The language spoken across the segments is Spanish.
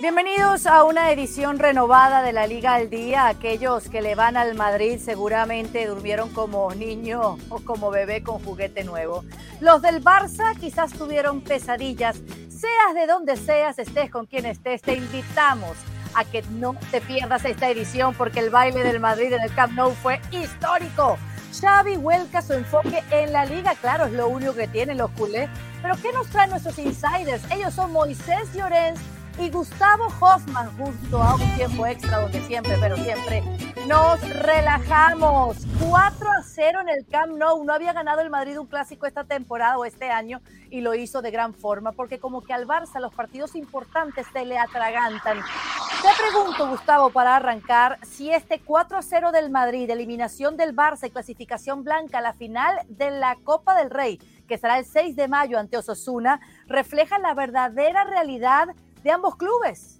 Bienvenidos a una edición renovada de la Liga al Día. Aquellos que le van al Madrid seguramente durmieron como niño o como bebé con juguete nuevo. Los del Barça quizás tuvieron pesadillas. Seas de donde seas, estés con quien estés, te invitamos a que no te pierdas esta edición porque el baile del Madrid en el Camp Nou fue histórico. Xavi vuelca su enfoque en la liga, claro, es lo único que tienen los culés. Pero ¿qué nos traen nuestros insiders? Ellos son Moisés Llorens y Gustavo Hoffman justo a un tiempo extra donde siempre, pero siempre nos relajamos. 4 a 0 en el Camp Nou. No había ganado el Madrid un clásico esta temporada o este año y lo hizo de gran forma porque como que al Barça los partidos importantes se le atragantan. Te pregunto, Gustavo, para arrancar, si este 4 a 0 del Madrid, eliminación del Barça y clasificación blanca a la final de la Copa del Rey, que será el 6 de mayo ante Osasuna, refleja la verdadera realidad de ambos clubes.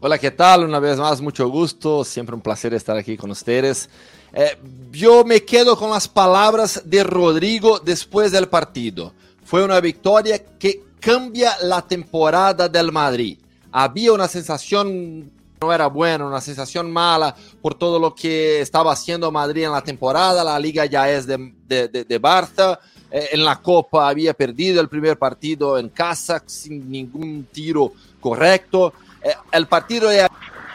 Hola, ¿qué tal? Una vez más, mucho gusto. Siempre un placer estar aquí con ustedes. Eh, yo me quedo con las palabras de Rodrigo después del partido. Fue una victoria que cambia la temporada del Madrid. Había una sensación no era buena, una sensación mala por todo lo que estaba haciendo Madrid en la temporada. La liga ya es de, de, de, de Barça. Eh, en la Copa había perdido el primer partido en casa sin ningún tiro correcto. Eh, el partido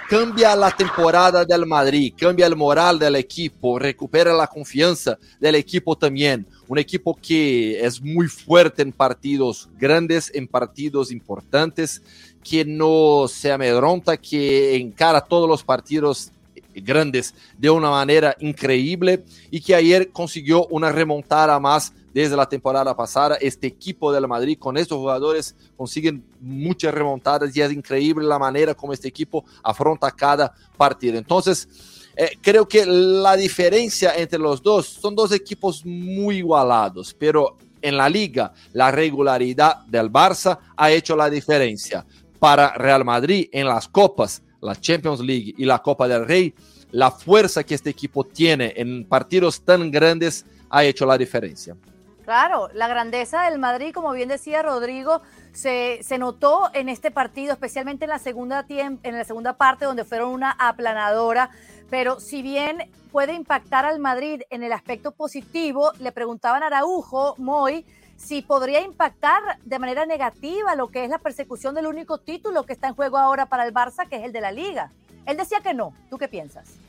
cambia la temporada del Madrid, cambia el moral del equipo, recupera la confianza del equipo también. Un equipo que es muy fuerte en partidos grandes, en partidos importantes, que no se amedronta, que encara todos los partidos grandes de una manera increíble y que ayer consiguió una remontada más desde la temporada pasada. Este equipo del Madrid con estos jugadores consiguen muchas remontadas y es increíble la manera como este equipo afronta cada partido. Entonces, eh, creo que la diferencia entre los dos son dos equipos muy igualados, pero en la liga la regularidad del Barça ha hecho la diferencia. Para Real Madrid en las copas, la Champions League y la Copa del Rey, la fuerza que este equipo tiene en partidos tan grandes ha hecho la diferencia. Claro, la grandeza del Madrid, como bien decía Rodrigo, se, se notó en este partido, especialmente en la, segunda en la segunda parte, donde fueron una aplanadora. Pero si bien puede impactar al Madrid en el aspecto positivo, le preguntaban a Araujo, Moy, si podría impactar de manera negativa lo que es la persecución del único título que está en juego ahora para el Barça, que es el de la Liga. Él decía que no. ¿Tú qué piensas?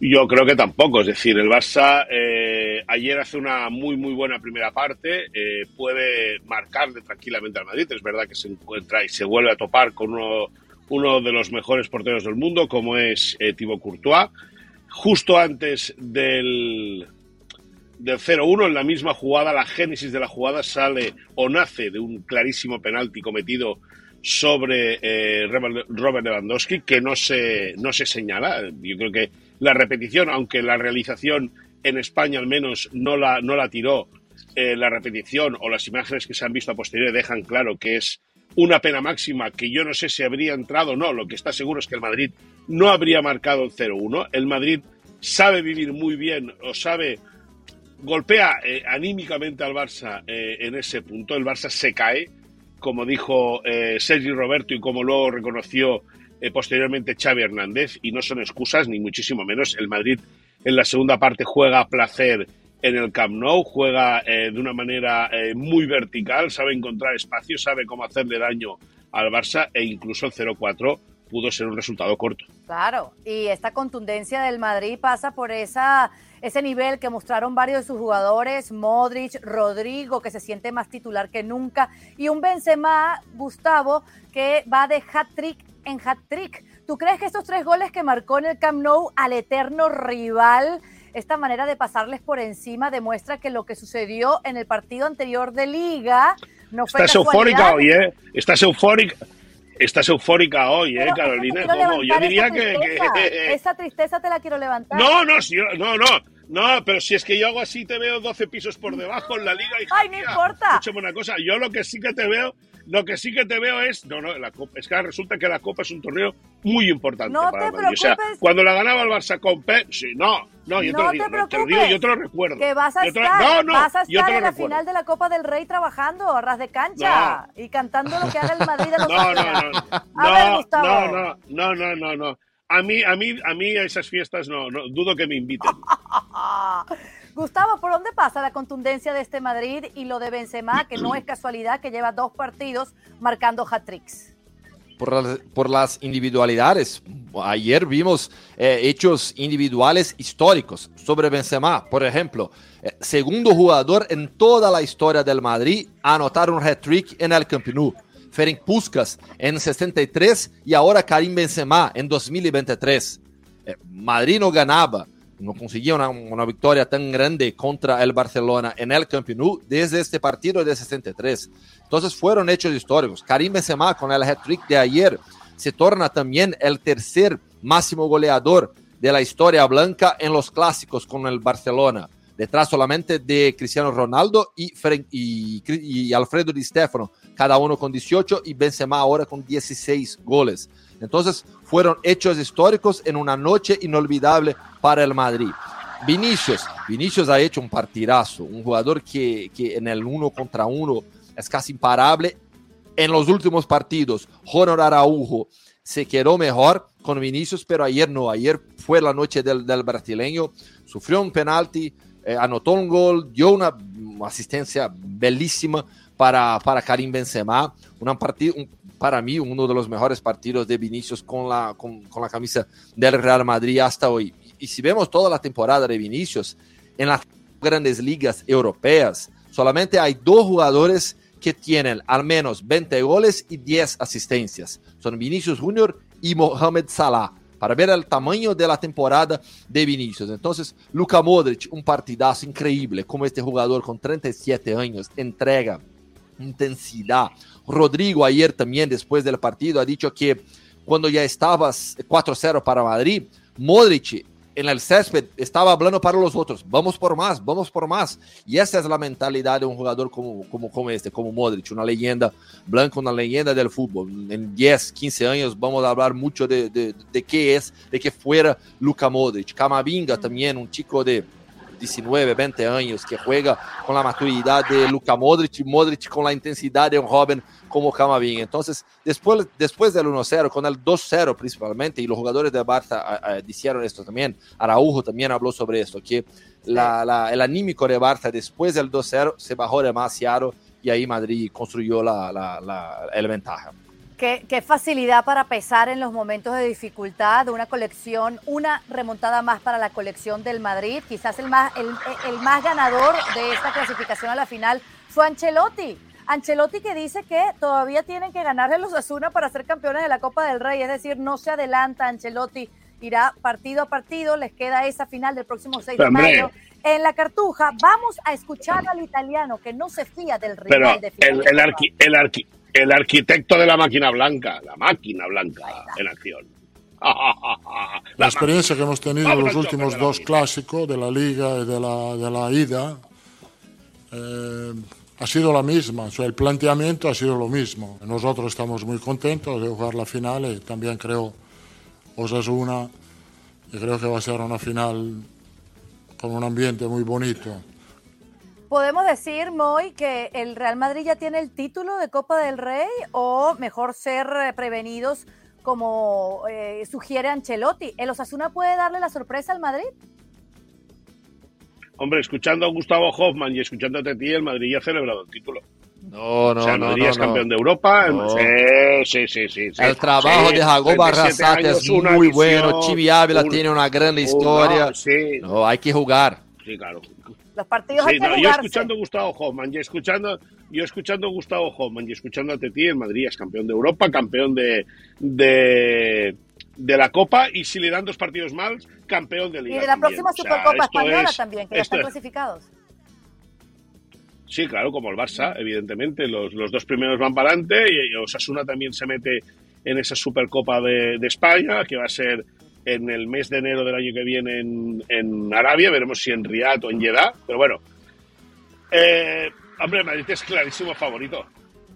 Yo creo que tampoco, es decir, el Barça eh, ayer hace una muy muy buena primera parte, eh, puede marcarle tranquilamente al Madrid, es verdad que se encuentra y se vuelve a topar con uno, uno de los mejores porteros del mundo como es eh, Thibaut Courtois, justo antes del, del 0-1 en la misma jugada, la génesis de la jugada sale o nace de un clarísimo penalti cometido sobre eh, Robert Lewandowski que no se, no se señala. Yo creo que la repetición, aunque la realización en España al menos no la, no la tiró, eh, la repetición o las imágenes que se han visto a posteriori dejan claro que es una pena máxima que yo no sé si habría entrado o no. Lo que está seguro es que el Madrid no habría marcado el 0-1. El Madrid sabe vivir muy bien o sabe golpea eh, anímicamente al Barça en ese punto. El Barça se cae, como dijo eh, Sergi Roberto y como luego reconoció eh, posteriormente Xavi Hernández, y no son excusas, ni muchísimo menos. El Madrid en la segunda parte juega a placer en el Camp Nou, juega eh, de una manera muy vertical, sabe encontrar espacio, sabe cómo hacerle daño al Barça e incluso el 0-4 pudo ser un resultado corto. Claro, y esta contundencia del Madrid pasa por esa ese nivel que mostraron varios de sus jugadores, Modric, Rodrigo, que se siente más titular que nunca, y un Benzema, Gustavo, que va de hat-trick en hat-trick. ¿Tú crees que estos tres goles que marcó en el Camp Nou al eterno rival, esta manera de pasarles por encima, demuestra que lo que sucedió en el partido anterior de Liga no fue Estás eufórica hoy, ¿eh? Estás eufórica. Estás eufórica hoy, ¿eh, Carolina? ¿Cómo? Yo diría que, que, Esa tristeza te la quiero levantar. No, no, sí, no, no. No, pero si es que yo hago así, te veo 12 pisos por debajo en la liga. Ay, no importa. Escúchame una cosa, yo lo que sí que te veo lo que sí que te veo es, no, no, la Copa, es que resulta que la Copa es un torneo muy importante No para te el. O sea, cuando la ganaba el Barça con Pep, sí, no, no, yo te no lo digo, te no, te lo digo, yo te lo recuerdo. Que vas a Yo te lo- estar, no, no, vas a yo estar te lo en la recuerdo. final de la Copa del Rey trabajando a ras de cancha y cantando lo que haga el Madrid de los No, no, no, A ver, Gustavo. no, no, no, no, no, no. A mí, a mí, a mí a esas fiestas no, no, dudo que me inviten. Gustavo, ¿por dónde pasa la contundencia de este Madrid y lo de Benzema, que no es casualidad que lleva dos partidos marcando hat-tricks? por las, por las individualidades. Ayer vimos eh, hechos individuales históricos sobre Benzema. Por ejemplo, eh, segundo jugador en toda la historia del Madrid a anotar un hat-trick en el Camp Nou. Ferenc Puskas en 63 y ahora Karim Benzema en 2023. Eh, Madrid no ganaba, no conseguía una, una victoria tan grande contra el Barcelona en el Camp Nou desde este partido de 63. Entonces fueron hechos históricos. Karim Benzema con el hat-trick de ayer se torna también el tercer máximo goleador de la historia blanca en los clásicos con el Barcelona, detrás solamente de Cristiano Ronaldo y, y, y Alfredo Di Stefano, cada uno con 18 y Benzema ahora con 16 goles. Entonces fueron hechos históricos en una noche inolvidable para el Madrid. Vinicius, Vinicius ha hecho un partidazo, un jugador que, que en el uno contra uno es casi imparable. En los últimos partidos, Ronald Araujo se quedó mejor con Vinicius, pero ayer no. Ayer fue la noche del, del brasileño, sufrió un penalti, eh, anotó un gol, dio una, una asistencia bellísima para, para Karim Benzema. Una partida, un, para mí, uno de los mejores partidos de Vinicius con la, con, con la camisa del Real Madrid hasta hoy. Y, si vemos toda la temporada de Vinicius, en las grandes ligas europeas, solamente hay dos jugadores que tienen al menos 20 goles y 10 asistencias. Son Vinicius Junior y Mohamed Salah. Para ver el tamaño de la temporada de Vinicius. Entonces, Luka Modric, un partidazo increíble, como este jugador con 37 años, entrega, intensidad. Rodrigo ayer también, después del partido, ha dicho que cuando ya estabas 4-0 para Madrid, Modric en el césped estaba hablando para los otros, vamos por más, vamos por más. Y esa es la mentalidad de un jugador como, como, como este, como Modric, una leyenda blanca, una leyenda del fútbol. En 10, 15 años vamos a hablar mucho de, de, de qué es, de que fuera Luka Modric. Camavinga también, un chico de 19, 20 años que juega con la maturidad de Luka Modric Modric con la intensidad de un joven como Camavinga. Entonces, después, después del 1-0, con el 2-0 principalmente, y los jugadores de Barça uh, uh, dijeron esto también, Araujo también habló sobre esto, que la, la, el anímico de Barça después del 2-0 se bajó demasiado y ahí Madrid construyó la, la, la, la ventaja. Qué, qué, facilidad para pesar en los momentos de dificultad, una colección, una remontada más para la colección del Madrid. Quizás el más, el, el más ganador de esta clasificación a la final fue Ancelotti. Ancelotti que dice que todavía tienen que ganarle los Asuna para ser campeones de la Copa del Rey, es decir, no se adelanta Ancelotti, irá partido a partido, les queda esa final del próximo 6 de mayo. En la cartuja vamos a escuchar al italiano que no se fía del rival Pero de final. El, el, arqui, el, arqui, el arquitecto de la máquina blanca, la máquina blanca en acción. La experiencia que hemos tenido en los últimos dos clásicos de la liga y de la, de la ida eh, ha sido la misma, o sea, el planteamiento ha sido lo mismo. Nosotros estamos muy contentos de jugar la final y también creo Osasuna y creo que va a ser una final con un ambiente muy bonito. ¿Podemos decir, Moy, que el Real Madrid ya tiene el título de Copa del Rey o mejor ser prevenidos como eh, sugiere Ancelotti? ¿El Osasuna puede darle la sorpresa al Madrid? Hombre, escuchando a Gustavo Hoffman y escuchándote a ti, el Madrid ya ha celebrado el título. No, no, o sea, el no, Madrid no, es campeón no. de Europa. No. Sí, sí, sí, sí, sí. El trabajo Sí, de Jacob 37 Arrasate es muy visión, bueno. Chivi Ávila un- tiene una gran historia. sí, No, hay que jugar. Sí, claro. Los partidos Sí, hay que no, yo escuchando a Gustavo Hoffman y escuchando, yo escuchando a Gustavo Hoffman y escuchando a Teti, el Madrid es campeón de Europa, campeón de, de, de la Copa y si le dan dos partidos más, campeón de Y Liga. de la también. próxima O sea, Supercopa Española es- también, que ya están es- clasificados. Sí, claro, como el Barça, evidentemente. Los, los dos primeros van para adelante y Osasuna también se mete en esa Supercopa de, de España, que va a ser en el mes de enero del año que viene en, en Arabia. Veremos si en Riyadh o en Jeddah. Pero bueno, eh, hombre, Madrid es clarísimo favorito.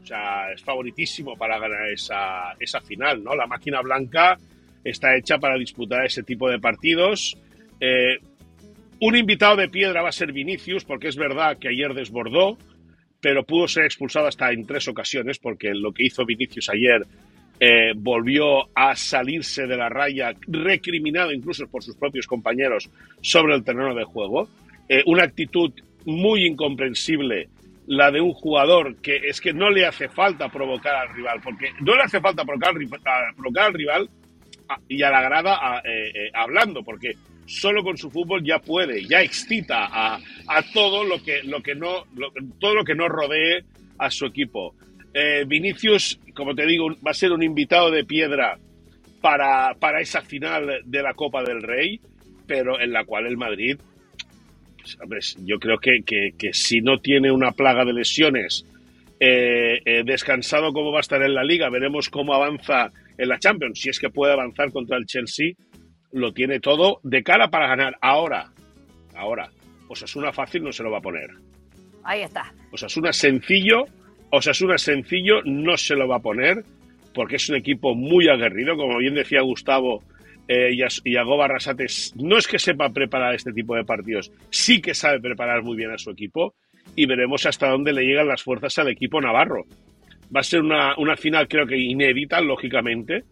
O sea, es favoritísimo para ganar esa, esa final, ¿no? La máquina blanca está hecha para disputar ese tipo de partidos. Eh, un invitado de piedra va a ser Vinicius, porque es verdad que ayer desbordó, pero pudo ser expulsado hasta en tres ocasiones, porque lo que hizo Vinicius ayer eh, volvió a salirse de la raya, recriminado incluso por sus propios compañeros sobre el terreno de juego. Eh, una actitud muy incomprensible la de un jugador que es que no le hace falta provocar al rival, porque no le hace falta provocar, provocar al rival y a la grada eh, hablando, porque solo con su fútbol ya puede, ya excita a, todo lo que, lo que no, todo lo que no rodee a su equipo. Eh, Vinicius, como te digo, va a ser un invitado de piedra para, para esa final de la Copa del Rey, pero en la cual el Madrid, pues, yo creo que, que, si no tiene una plaga de lesiones, eh, eh, descansado como va a estar en la liga, veremos cómo avanza en la Champions, si es que puede avanzar contra el Chelsea, lo tiene todo de cara para ganar. Ahora, ahora, Osasuna fácil no se lo va a poner. Ahí está. Osasuna sencillo, Osasuna sencillo no se lo va a poner porque es un equipo muy aguerrido, como bien decía Gustavo eh, y, Agoba Rasates, no es que sepa preparar este tipo de partidos, sí que sabe preparar muy bien a su equipo y veremos hasta dónde le llegan las fuerzas al equipo navarro. Va a ser una, una final creo que inédita, lógicamente,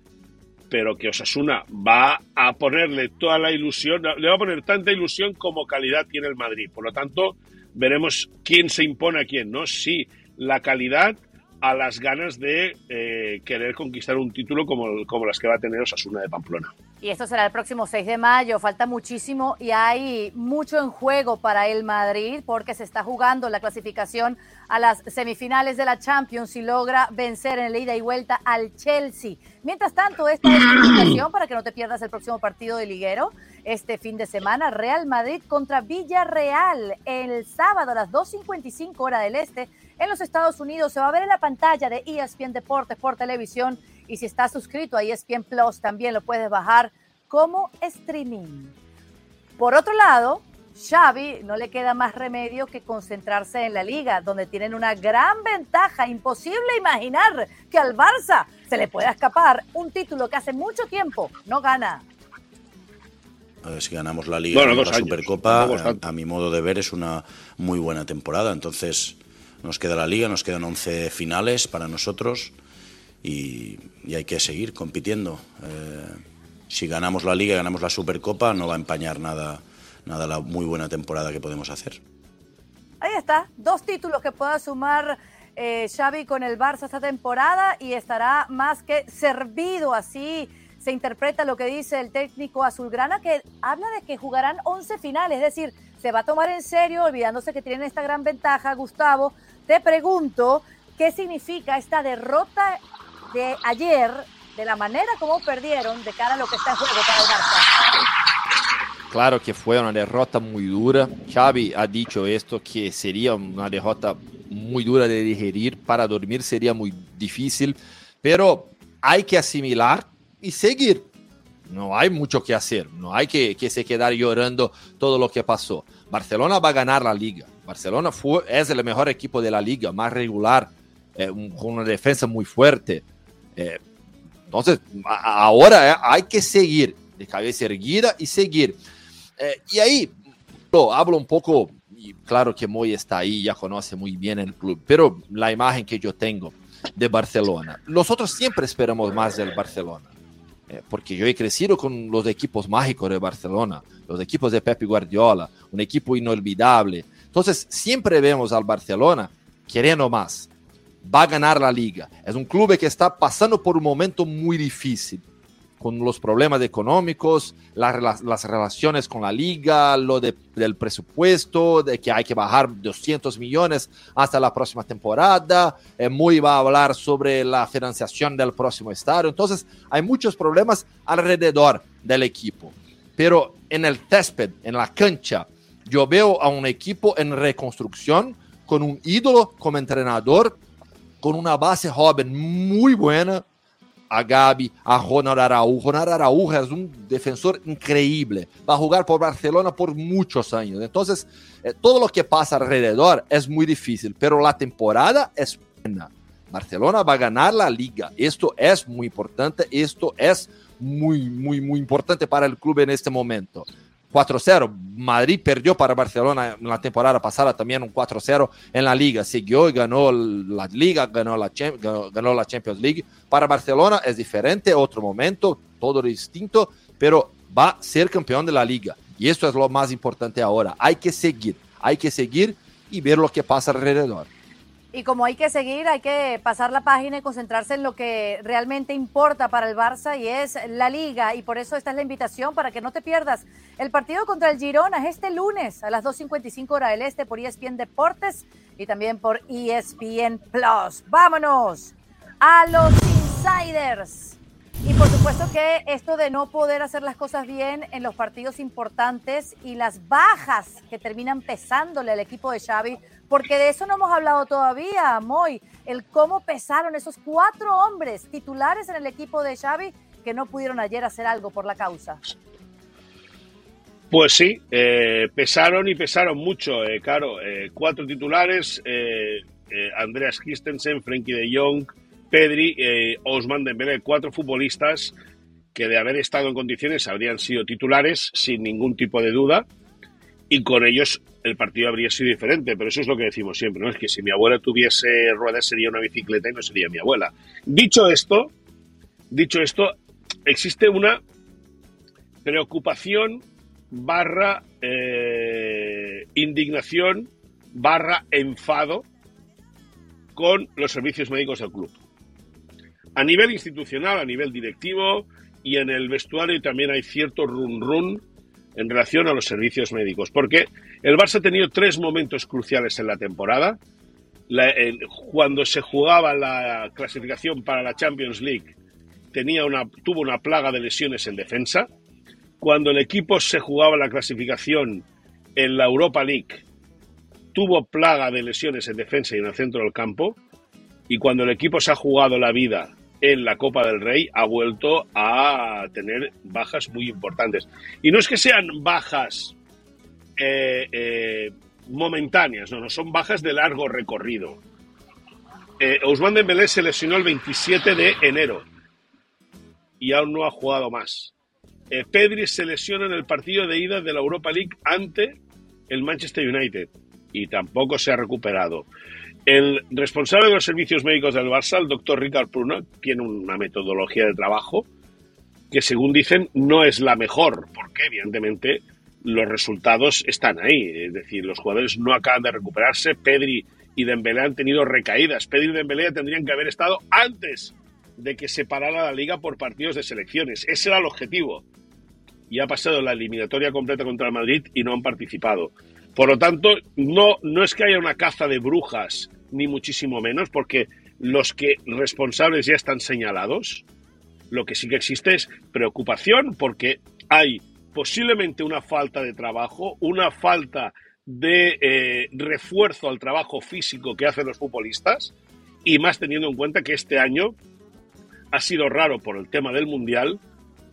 pero que Osasuna va a ponerle toda la ilusión, le va a poner tanta ilusión como calidad tiene el Madrid. Por lo tanto, veremos quién se impone a quién, ¿no? Si la calidad a las ganas de eh, querer conquistar un título como, como las que va a tener Osasuna de Pamplona. Y esto será el próximo 6 de mayo, falta muchísimo y hay mucho en juego para el Madrid porque se está jugando la clasificación a las semifinales de la Champions y logra vencer en la ida y vuelta al Chelsea. Mientras tanto, esta es la invitación para que no te pierdas el próximo partido de liguero este fin de semana, Real Madrid contra Villarreal el sábado a las 2.55 hora del este en los Estados Unidos. Se va a ver en la pantalla de ESPN Deportes por televisión y si estás suscrito a ESPN Plus también lo puedes bajar como streaming. Por otro lado, Xavi no le queda más remedio que concentrarse en la liga, donde tienen una gran ventaja. Imposible imaginar que al Barça se le pueda escapar un título que hace mucho tiempo no gana. Si ganamos la Liga, la Supercopa, a, mi modo de ver es una muy buena temporada. Entonces, nos queda la Liga, nos quedan 11 finales para nosotros y, hay que seguir compitiendo. Eh, si ganamos la Liga y ganamos la Supercopa, no va a empañar nada, nada la muy buena temporada que podemos hacer. Ahí está, dos títulos que pueda sumar eh, Xavi con el Barça esta temporada y estará más que servido así se interpreta lo que dice el técnico azulgrana, que habla de que jugarán 11 finales, es decir, se va a tomar en serio, olvidándose que tienen esta gran ventaja. Gustavo, te pregunto, ¿qué significa esta derrota de ayer, de la manera como perdieron, de cara a lo que está en juego para el Barça? Claro que fue una derrota muy dura. Xavi ha dicho esto, que sería una derrota muy dura de digerir. Para dormir sería muy difícil, pero hay que asimilar y seguir. No hay mucho que hacer, no hay que, que se quedar llorando todo lo que pasó. Barcelona va a ganar la liga. Barcelona fue, es el mejor equipo de la liga, más regular, eh, con una defensa muy fuerte. Eh, entonces, ahora eh, hay que seguir de cabeza erguida y seguir. y ahí lo, hablo un poco, y claro que Moy está ahí, ya conoce muy bien el club, pero la imagen que yo tengo de Barcelona, nosotros siempre esperamos más del Barcelona. Eh, porque yo he crecido con los equipos mágicos de Barcelona, los equipos de Pep Guardiola, un equipo inolvidable. Entonces, siempre vemos al Barcelona queriendo más. Va a ganar la liga. Es un club que está pasando por un momento muy difícil con los problemas económicos, las, las relaciones con la liga, lo del presupuesto, de que hay que bajar 200 millones hasta la próxima temporada. Eh, Muy va a hablar sobre la financiación del próximo estadio. Entonces, hay muchos problemas alrededor del equipo. Pero en el césped, en la cancha, yo veo a un equipo en reconstrucción, con un ídolo como entrenador, con una base joven muy buena, a Gabi, a Ronald Araújo. Ronald Araújo es un defensor increíble. Va a jugar por Barcelona por muchos años. Entonces, eh, todo lo que pasa alrededor es muy difícil, pero la temporada es buena. Barcelona va a ganar la liga. Esto es muy importante, esto es muy, muy, muy importante para el club en este momento. 4-0. Madrid perdió para Barcelona en la temporada pasada también un 4-0 en la liga. Siguió y ganó la liga, ganó la, Champions League. Para Barcelona es diferente, otro momento, todo distinto, pero va a ser campeón de la liga. Y esto es lo más importante ahora. Hay que seguir, hay que seguir y ver lo que pasa alrededor. Y como hay que seguir, hay que pasar la página y concentrarse en lo que realmente importa para el Barça y es la liga. Y por eso esta es la invitación para que no te pierdas el partido contra el Girona es este lunes a las 2.55 hora del este por ESPN Deportes y también por ESPN Plus. Vámonos a los insiders. Y por supuesto que esto de no poder hacer las cosas bien en los partidos importantes y las bajas que terminan pesándole al equipo de Xavi porque de eso no hemos hablado todavía, Moy, el cómo pesaron esos cuatro hombres titulares en el equipo de Xavi que no pudieron ayer hacer algo por la causa. Pues sí, eh, pesaron y pesaron mucho, eh, claro. Eh, cuatro titulares, Andreas Christensen, Frenkie de Jong, Pedri, Osman Dembélé, cuatro futbolistas que de haber estado en condiciones habrían sido titulares sin ningún tipo de duda y con ellos el partido habría sido diferente, pero eso es lo que decimos siempre, ¿no? Es que si mi abuela tuviese ruedas sería una bicicleta y no sería mi abuela. Dicho esto, dicho esto, existe una preocupación barra eh, indignación barra enfado con los servicios médicos del club. A nivel institucional, a nivel directivo y en el vestuario también hay cierto run run en relación a los servicios médicos, porque el Barça ha tenido tres momentos cruciales en la temporada. cuando se jugaba la clasificación para la Champions League, tenía una, tuvo una plaga de lesiones en defensa. Cuando el equipo se jugaba la clasificación en la Europa League, tuvo plaga de lesiones en defensa y en el centro del campo. Y cuando el equipo se ha jugado la vida en la Copa del Rey ha vuelto a tener bajas muy importantes. Y no es que sean bajas eh, eh, momentáneas, no, no, son bajas de largo recorrido. Eh, Ousmane Dembélé se lesionó el 27 de enero y aún no ha jugado más. Eh, Pedri se lesiona en el partido de ida de la Europa League ante el Manchester United y tampoco se ha recuperado. El responsable de los servicios médicos del Barça, el doctor Ricard Pruna, tiene una metodología de trabajo que, según dicen, no es la mejor, porque evidentemente los resultados están ahí. Es decir, los jugadores no acaban de recuperarse. Pedri y Dembélé han tenido recaídas. Pedri y Dembélé tendrían que haber estado antes de que se parara la liga por partidos de selecciones. Ese era el objetivo. Y ha pasado la eliminatoria completa contra el Madrid y no han participado. Por lo tanto, no, no es que haya una caza de brujas ni muchísimo menos, porque los que responsables ya están señalados. Lo que sí que existe es preocupación porque hay posiblemente una falta de trabajo, una falta de eh, refuerzo al trabajo físico que hacen los futbolistas y más teniendo en cuenta que este año ha sido raro por el tema del Mundial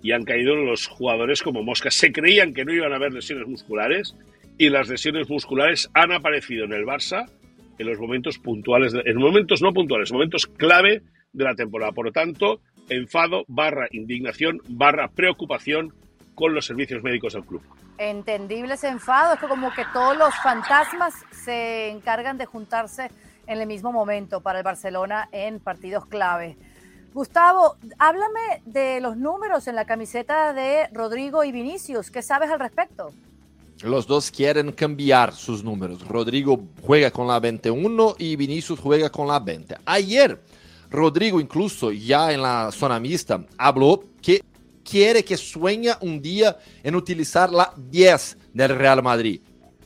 y han caído los jugadores como moscas. Se creían que no iban a haber lesiones musculares y las lesiones musculares han aparecido en el Barça en los momentos puntuales, en momentos no puntuales, momentos clave de la temporada. Por lo tanto, enfado barra indignación barra preocupación con los servicios médicos del club. Entendible ese enfado, es que como que todos los fantasmas se encargan de juntarse en el mismo momento para el Barcelona en partidos clave. Gustavo, háblame de los números en la camiseta de Rodrigo y Vinicius. ¿Qué sabes al respecto? Los dos quieren cambiar sus números. Rodrigo juega con la 21 y Vinicius juega con la 20. Ayer, Rodrigo incluso ya en la zona mixta habló que quiere que sueña un día en utilizar la 10 del Real Madrid.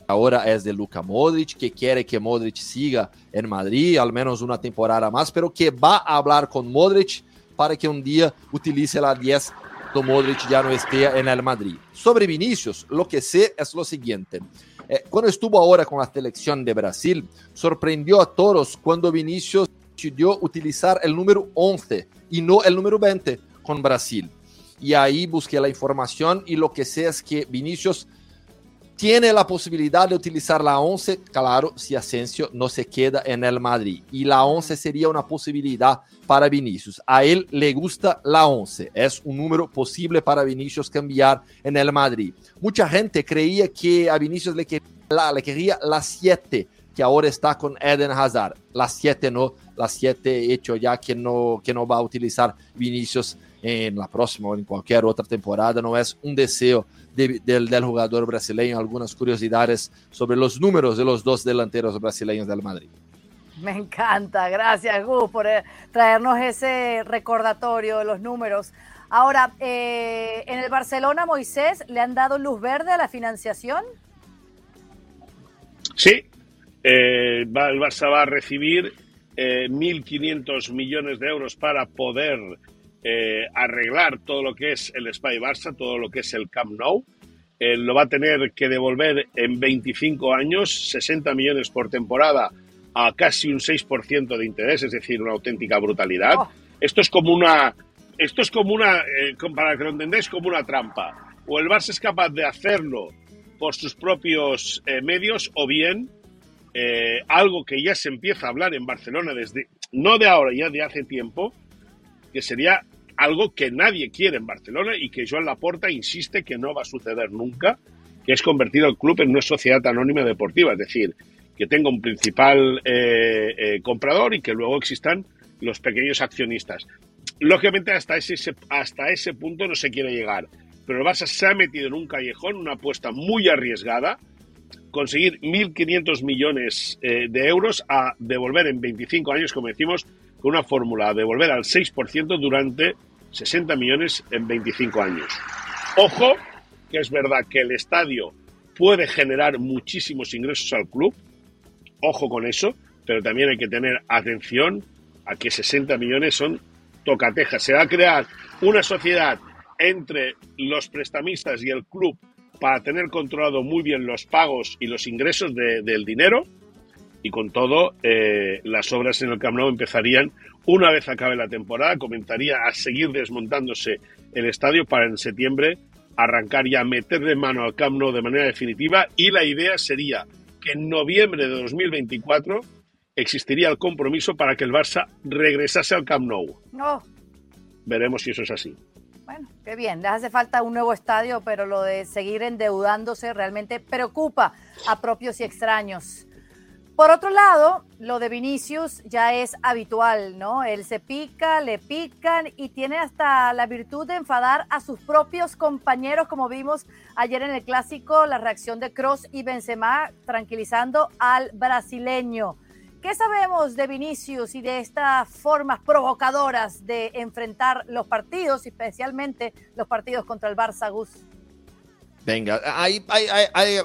Ahora es de Luka Modric, que quiere que Modric siga en Madrid al menos una temporada más, pero que va a hablar con Modric para que un día utilice la 10 Modric ya no esté en el Madrid. Sobre Vinicius, lo que sé es lo siguiente. Eh, cuando estuvo ahora con la selección de Brasil, sorprendió a todos cuando Vinicius decidió utilizar el número 11 y no el número 20 con Brasil. Y ahí busqué la información y lo que sé es que Vinicius tiene la posibilidad de utilizar la 11, claro, si Asensio no se queda en el Madrid. Y la 11 sería una posibilidad para Vinicius. A él le gusta la 11, es un número posible para Vinicius cambiar en el Madrid. Mucha gente creía que a Vinicius le, quería la, le quería la 7, que ahora está con Eden Hazard. La 7 no, la 7 hecho ya que no, que no va a utilizar Vinicius en la próxima o en cualquier otra temporada. No es un deseo del, jugador brasileño, algunas curiosidades sobre los números de los dos delanteros brasileños del Madrid. Me encanta, gracias Gus por eh, traernos ese recordatorio de los números. Ahora, eh, en el Barcelona, Moisés, ¿le han dado luz verde a la financiación? Sí, eh, el Barça va a recibir 1.500 millones de euros para poder eh, arreglar todo lo que es el Spy Barça, todo lo que es el Camp Nou. Eh, lo va a tener que devolver en 25 años, 60 millones por temporada a casi un 6% de interés, es decir, una auténtica brutalidad. Oh. Esto es como una, esto es como una, eh, para que lo entendáis, como una trampa. O el Barça es capaz de hacerlo por sus propios medios o bien algo que ya se empieza a hablar en Barcelona desde, no de ahora, ya de hace tiempo, que sería algo que nadie quiere en Barcelona y que Joan Laporta insiste que no va a suceder nunca, que es convertir al club en una sociedad anónima deportiva, es decir, que tenga un principal eh, eh, comprador y que luego existan los pequeños accionistas. Lógicamente hasta ese, hasta ese punto no se quiere llegar, pero el Barça se ha metido en un callejón, una apuesta muy arriesgada, conseguir 1.500 millones eh, de euros a devolver en 25 años, como decimos, con una fórmula de volver al 6% durante 60 millones en 25 años. Ojo, que es verdad que el estadio puede generar muchísimos ingresos al club, ojo con eso, pero también hay que tener atención a que 60 millones son tocatejas. Se va a crear una sociedad entre los prestamistas y el club para tener controlado muy bien los pagos y los ingresos del dinero y con todo eh, las obras en el Camp Nou empezarían una vez acabe la temporada, comenzaría a seguir desmontándose el estadio para en septiembre arrancar y a meterle mano al Camp Nou de manera definitiva y la idea sería que en noviembre de 2024 existiría el compromiso para que el Barça regresase al Camp Nou. No. Veremos si eso es así. Bueno, qué bien. Les hace falta un nuevo estadio, pero lo de seguir endeudándose realmente preocupa a propios y extraños. Por otro lado, lo de Vinicius ya es habitual, ¿no? Él se pica, le pican y tiene hasta la virtud de enfadar a sus propios compañeros, como vimos ayer en el clásico, la reacción de Cross y Benzema tranquilizando al brasileño. ¿Qué sabemos de Vinicius y de estas formas provocadoras de enfrentar los partidos, especialmente los partidos contra el Barça, Gus? Venga, hay,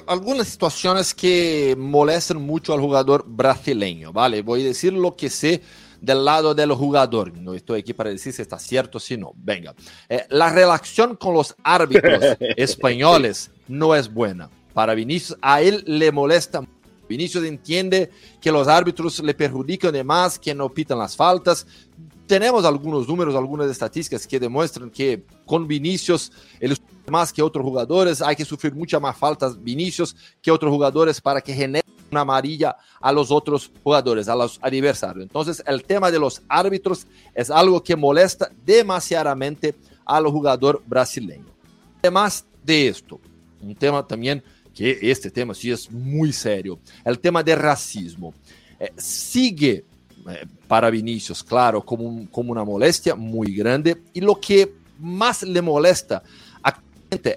algunas situaciones que molestan mucho al jugador brasileño, ¿vale? Voy a decir lo que sé del lado del jugador. No estoy aquí para decir si está cierto o si no. Venga, eh, la relación con los árbitros españoles no es buena. Para Vinicius, a él le molesta. Vinicius entiende que los árbitros le perjudican de más, que no pitan las faltas. Tenemos algunos números, algunas estadísticas que demuestran que con Vinicius el más que otros jugadores, hay que sufrir muchas más faltas Vinicius que otros jugadores para que genere una amarilla a los otros jugadores, a los adversarios. Entonces, el tema de los árbitros es algo que molesta demasiadamente al jugador brasileño. Además de esto, un tema también que este tema sí es muy serio, el tema del racismo. Eh, sigue eh, para Vinicius, claro, como, como una molestia muy grande y lo que más le molesta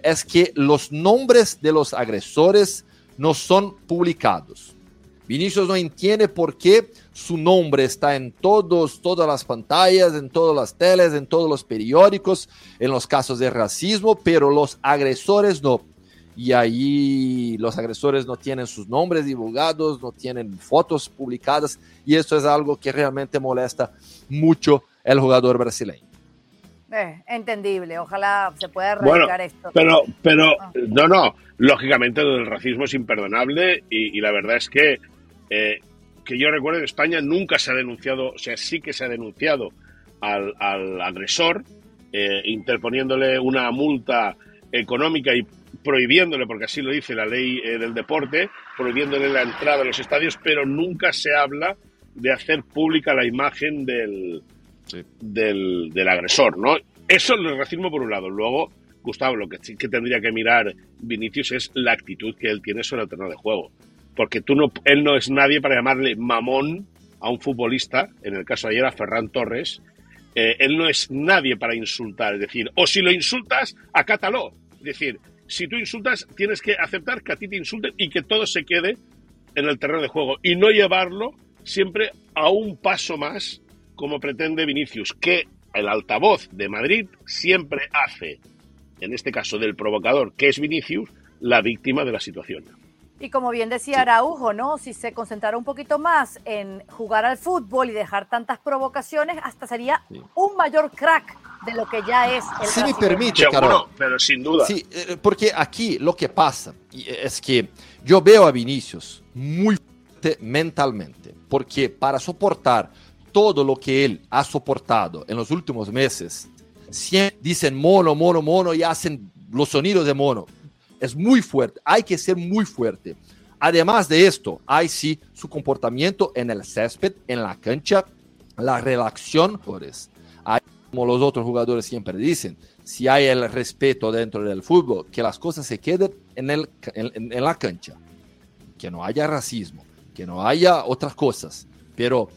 es que los nombres de los agresores no son publicados. Vinicius no entiende por qué su nombre está en todos, todas las pantallas, en todas las teles, en todos los periódicos, en los casos de racismo, pero los agresores no. Y ahí los agresores no tienen sus nombres divulgados, no tienen fotos publicadas, y eso es algo que realmente molesta mucho el jugador brasileño. Eh, entendible, ojalá se pueda erradicar esto. Pero, pero, ah. no, no, lógicamente el racismo es imperdonable y, la verdad es que, eh, que yo recuerdo en España nunca se ha denunciado, o sea, sí que se ha denunciado al, al agresor, eh, interponiéndole una multa económica y prohibiéndole, porque así lo dice la ley del deporte, prohibiéndole la entrada a los estadios, pero nunca se habla de hacer pública la imagen del, del, del, agresor, ¿no? Eso es el racismo por un lado. Luego, Gustavo, lo que sí que tendría que mirar Vinicius es la actitud que él tiene sobre el terreno de juego. Porque tú no, él no es nadie para llamarle mamón a un futbolista, en el caso de ayer a Ferran Torres, eh, él no es nadie para insultar, es decir, o si lo insultas, acátalo. Es decir, si tú insultas, tienes que aceptar que a ti te insulten y que todo se quede en el terreno de juego y no llevarlo siempre a un paso más como pretende Vinicius, que el altavoz de Madrid siempre hace, en este caso del provocador, que es Vinicius, la víctima de la situación. Y como bien decía Araujo, ¿no? Si se concentrara un poquito más en jugar al fútbol y dejar tantas provocaciones, hasta sería un mayor crack de lo que ya es el Si me permite, Carol. pero sin duda. Sí, eh, porque aquí lo que pasa es que yo veo a Vinicius muy fuerte mentalmente, porque para soportar todo lo que él ha soportado en los últimos meses, siempre dicen mono, mono, mono y hacen los sonidos de mono. Es muy fuerte, hay que ser muy fuerte. Además de esto, hay sí su comportamiento en el césped, en la cancha, la relación. Hay, como los otros jugadores siempre dicen, si hay el respeto dentro del fútbol, que las cosas se queden en, el, en, la cancha, que no haya racismo, que no haya otras cosas. Pero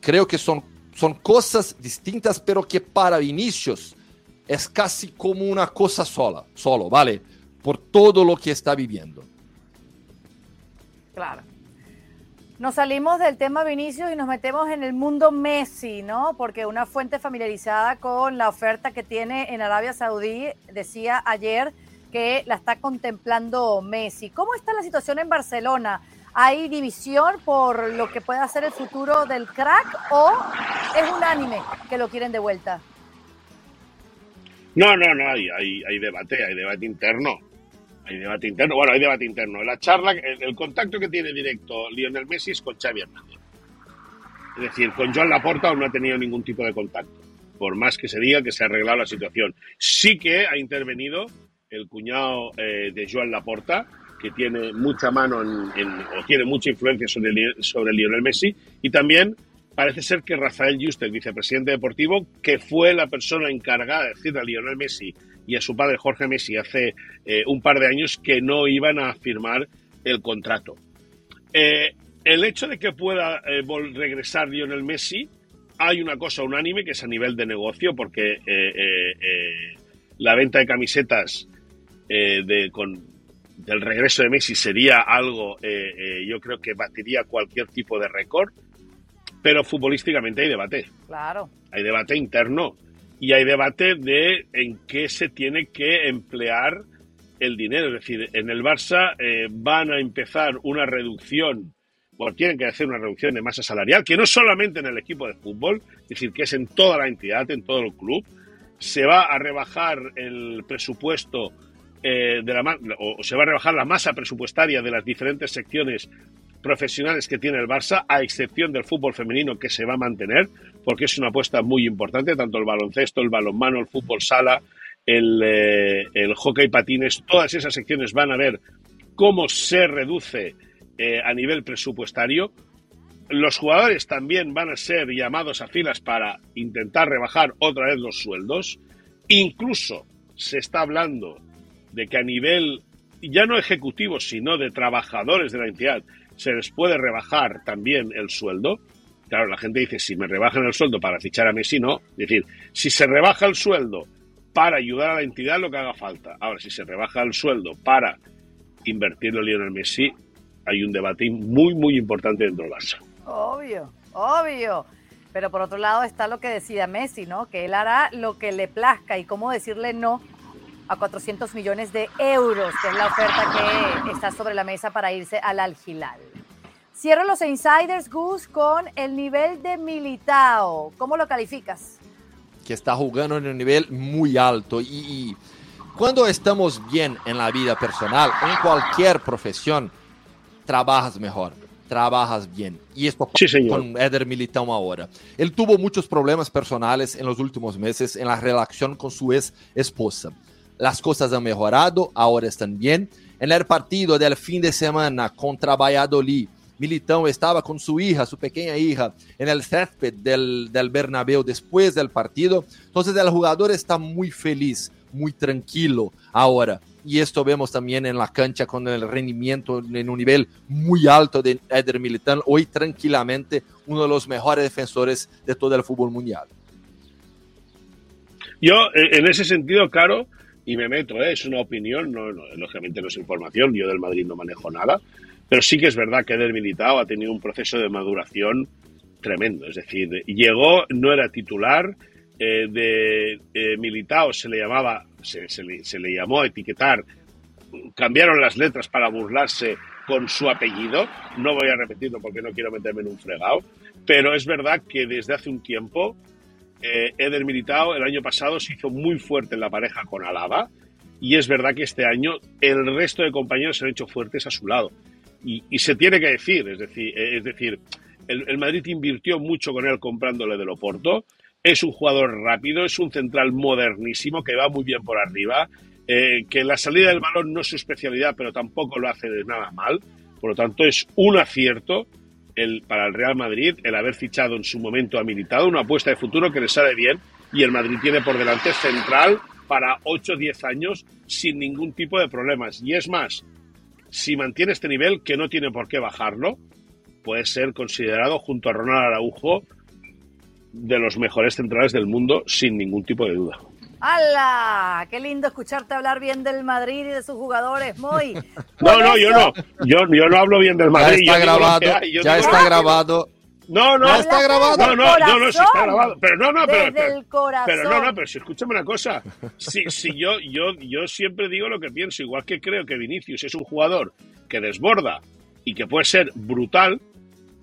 creo que son, son cosas distintas, pero que para Vinicius es casi como una cosa sola, solo, ¿vale? por todo lo que está viviendo. Claro. Nos salimos del tema Vinicius y nos metemos en el mundo Messi, ¿no? Porque una fuente familiarizada con la oferta que tiene en Arabia Saudí decía ayer que la está contemplando Messi. ¿Cómo está la situación en Barcelona? ¿Hay división por lo que pueda ser el futuro del crack o es unánime que lo quieren de vuelta? No, no, no, hay, hay, hay debate, hay debate interno. Hay debate interno. Bueno, hay debate interno. La charla, el, contacto que tiene directo Lionel Messi es con Xavi Hernández. Es decir, con Joan Laporta aún no ha tenido ningún tipo de contacto, por más que se diga que se ha arreglado la situación. Sí que ha intervenido el cuñado eh, de Joan Laporta, que tiene mucha mano o tiene mucha influencia sobre, sobre Lionel Messi, y también parece ser que Rafael Juste, el vicepresidente deportivo, que fue la persona encargada de decirle a Lionel Messi y a su padre Jorge Messi hace eh, un par de años que no iban a firmar el contrato. Eh, el hecho de que pueda eh, regresar Lionel Messi, hay una cosa unánime que es a nivel de negocio, porque la venta de camisetas de, con, del regreso de Messi sería algo, yo creo que batiría cualquier tipo de récord, pero futbolísticamente hay debate. Claro. Hay debate interno y hay debate de en qué se tiene que emplear el dinero. Es decir, en el Barça eh, van a empezar una reducción, o tienen que hacer una reducción de masa salarial, que no solamente en el equipo de fútbol, es decir, que es en toda la entidad, en todo el club. Se va a rebajar el presupuesto eh, de la o se va a rebajar la masa presupuestaria de las diferentes secciones profesionales que tiene el Barça, a excepción del fútbol femenino que se va a mantener, porque es una apuesta muy importante, tanto el baloncesto, el balonmano, el fútbol sala, el, eh, el hockey patines, todas esas secciones van a ver cómo se reduce eh, a nivel presupuestario. Los jugadores también van a ser llamados a filas para intentar rebajar otra vez los sueldos. Incluso se está hablando de que a nivel ya no ejecutivo, sino de trabajadores de la entidad, se les puede rebajar también el sueldo. Claro, la gente dice, si me rebajan el sueldo para fichar a Messi, no. Es decir, si se rebaja el sueldo para ayudar a la entidad, lo que haga falta. Ahora, si se rebaja el sueldo para invertirlo en Lionel Messi, hay un debate muy, muy importante dentro del Barça. Obvio, obvio. Pero por otro lado está lo que decía Messi, ¿no? Que él hará lo que le plazca y cómo decirle no a 400 millones de euros, que es la oferta que está sobre la mesa para irse al Al-Hilal. Cierro los insiders, Gus, con el nivel de Militao. ¿Cómo lo calificas? Que está jugando en un nivel muy alto y, cuando estamos bien en la vida personal, en cualquier profesión, trabajas mejor, trabajas bien. Y esto sí, con Eder Militao ahora. Él tuvo muchos problemas personales en los últimos meses en la relación con su ex esposa. Las cosas han mejorado, ahora están bien. En el partido del fin de semana contra Valladolid, Militão estaba con su hija, su pequeña hija, en el césped del, del Bernabéu después del partido. Entonces el jugador está muy feliz, muy tranquilo ahora. Y esto vemos también en la cancha con el rendimiento en un nivel muy alto de Eder Militão, hoy tranquilamente uno de los mejores defensores de todo el fútbol mundial. Yo, en ese sentido, Caro, y me meto, ¿eh? es una opinión, no, lógicamente no es información, yo del Madrid no manejo nada, pero sí que es verdad que Eder Militao ha tenido un proceso de maduración tremendo. Es decir, llegó, no era titular, eh, de eh, Militao se le llamaba, se, le, llamó a etiquetar, cambiaron las letras para burlarse con su apellido. No voy a repetirlo porque no quiero meterme en un fregado, pero es verdad que desde hace un tiempo eh, Eder Militao el año pasado se hizo muy fuerte en la pareja con Alaba y es verdad que este año el resto de compañeros se han hecho fuertes a su lado. Y, se tiene que decir, es decir, eh, es decir el, Madrid invirtió mucho con él comprándole de Loporto, es un jugador rápido, es un central modernísimo que va muy bien por arriba, eh, que la salida del balón no es su especialidad, pero tampoco lo hace de nada mal, por lo tanto es un acierto el, para el Real Madrid el haber fichado en su momento ha militado, una apuesta de futuro que le sale bien y el Madrid tiene por delante central para 8 o 10 años sin ningún tipo de problemas. Y es más, si mantiene este nivel, que no tiene por qué bajarlo, puede ser considerado junto a Ronald Araujo de los mejores centrales del mundo sin ningún tipo de duda. ¡Hala! Qué lindo escucharte hablar bien del Madrid y de sus jugadores, Muy. no, no, yo no. Yo, yo, no hablo bien del Madrid. Ya está grabado. ya está grabado. No, no, está grabado. No, no, no, no, sí está grabado. Pero no, no, pero, pero, pero no, no, pero si escúchame una cosa. Si, si yo, yo, yo siempre digo lo que pienso, igual que creo que Vinicius es un jugador que desborda y que puede ser brutal,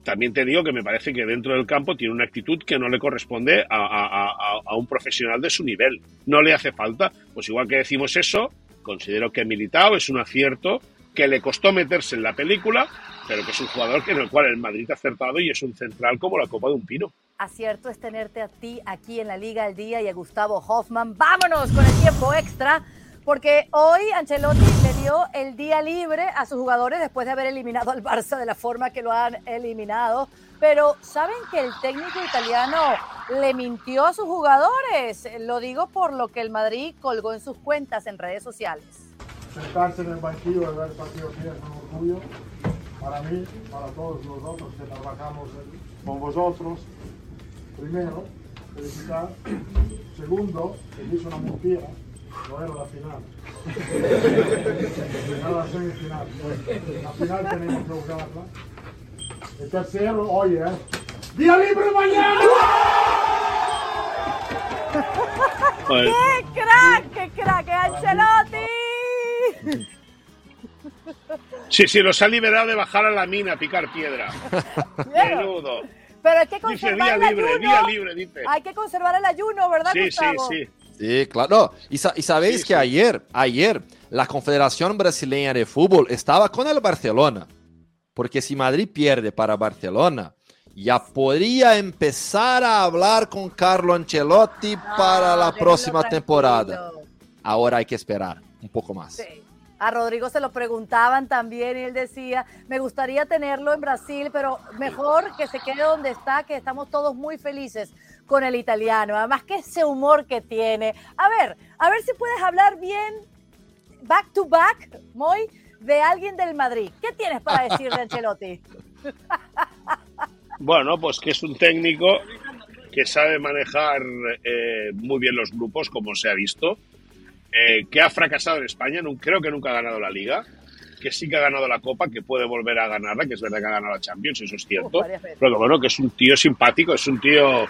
también te digo que me parece que dentro del campo tiene una actitud que no le corresponde a, a, a, un profesional de su nivel. No le hace falta. Pues igual que decimos eso, considero que Militao es un acierto que le costó meterse en la película, pero que es un jugador en el cual el Madrid ha acertado y es un central como la copa de un pino. Acierto es tenerte a ti aquí en la Liga al Día y a Gustavo Hoffman. Vámonos con el tiempo extra, porque hoy Ancelotti le dio el día libre a sus jugadores después de haber eliminado al Barça de la forma que lo han eliminado. Pero ¿saben que el técnico italiano le mintió a sus jugadores? Lo digo por lo que el Madrid colgó en sus cuentas en redes sociales sentarse en el banquillo y ver partido aquí es un orgullo para mí, para todos nosotros que trabajamos con vosotros. Primero, felicitar. Segundo, que hizo una mentira, no era la final. era la semifinal. La final tenemos que jugarla. El tercero, oye, ¿eh? ¡Día libre mañana! ¡Qué crack! ¡Qué crack! ¡Ancelotti! Sí, sí, los ha liberado de bajar a la mina a picar piedra. Menudo. Pero hay que conservar el ayuno. Hay que conservar el ayuno, ¿verdad, sí, Sí, sí. Sí, claro. Y, sabéis que ayer, ayer, la Confederación Brasileña de Fútbol estaba con el Barcelona. Porque si Madrid pierde para Barcelona, ya podría empezar a hablar con Carlo Ancelotti para la próxima temporada. Ahora hay que esperar un poco más. Sí. A Rodrigo se lo preguntaban también y él decía, me gustaría tenerlo en Brasil, pero mejor que se quede donde está, que estamos todos muy felices con el italiano. Además que ese humor que tiene. A ver, a ver si puedes hablar bien, back to back, muy, de alguien del Madrid. ¿Qué tienes para decir de Ancelotti? Bueno, pues que es un técnico que sabe manejar eh, muy bien los grupos, como se ha visto eh, que ha fracasado en España, no, creo que nunca ha ganado la Liga, que sí que ha ganado la Copa, que puede volver a ganarla, que es verdad que ha ganado la Champions, eso es cierto, pero bueno, que es un tío simpático, es un tío,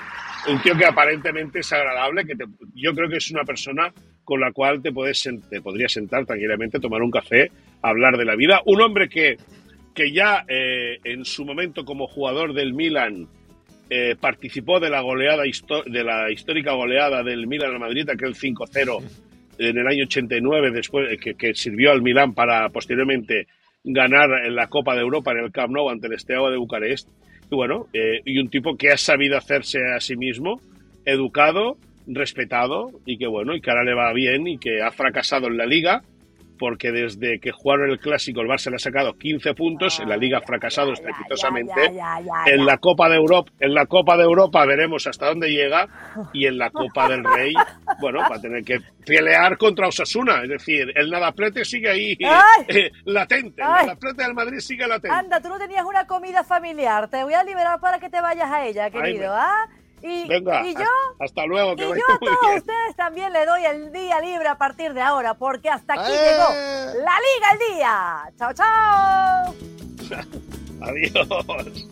un tío que aparentemente es agradable, que yo creo que es una persona con la cual te, puedes, te podrías sentar tranquilamente, tomar un café, hablar de la vida, un hombre que, que ya eh, en su momento como jugador del Milan eh, participó de la goleada de la histórica goleada del Milan a Madrid, aquel 5-0 en el año 89, después, que, sirvió al Milán para posteriormente ganar la Copa de Europa en el Camp Nou ante el Esteaua de Bucarest. Y bueno, eh, y un tipo que ha sabido hacerse a sí mismo, educado, respetado y que bueno, y que ahora le va bien y que ha fracasado en la liga porque desde que jugaron el clásico el Barça le ha sacado 15 puntos, en la liga ha fracasado estrepitosamente. En la Copa de Europa, en la Copa de Europa veremos hasta dónde llega y en la Copa del Rey, bueno, va a tener que pelear contra Osasuna, es decir, el nadaplete sigue ahí eh, latente, el nadaplete del Madrid sigue latente. Anda, tú no tenías una comida familiar, te voy a liberar para que te vayas a ella, querido, ¿ah? Y, Venga, y yo, hasta luego. Que y yo a todos ustedes también le doy el día libre a partir de ahora, porque hasta aquí llegó ¡Eh! la Liga el Día. Chao, chao. Adiós.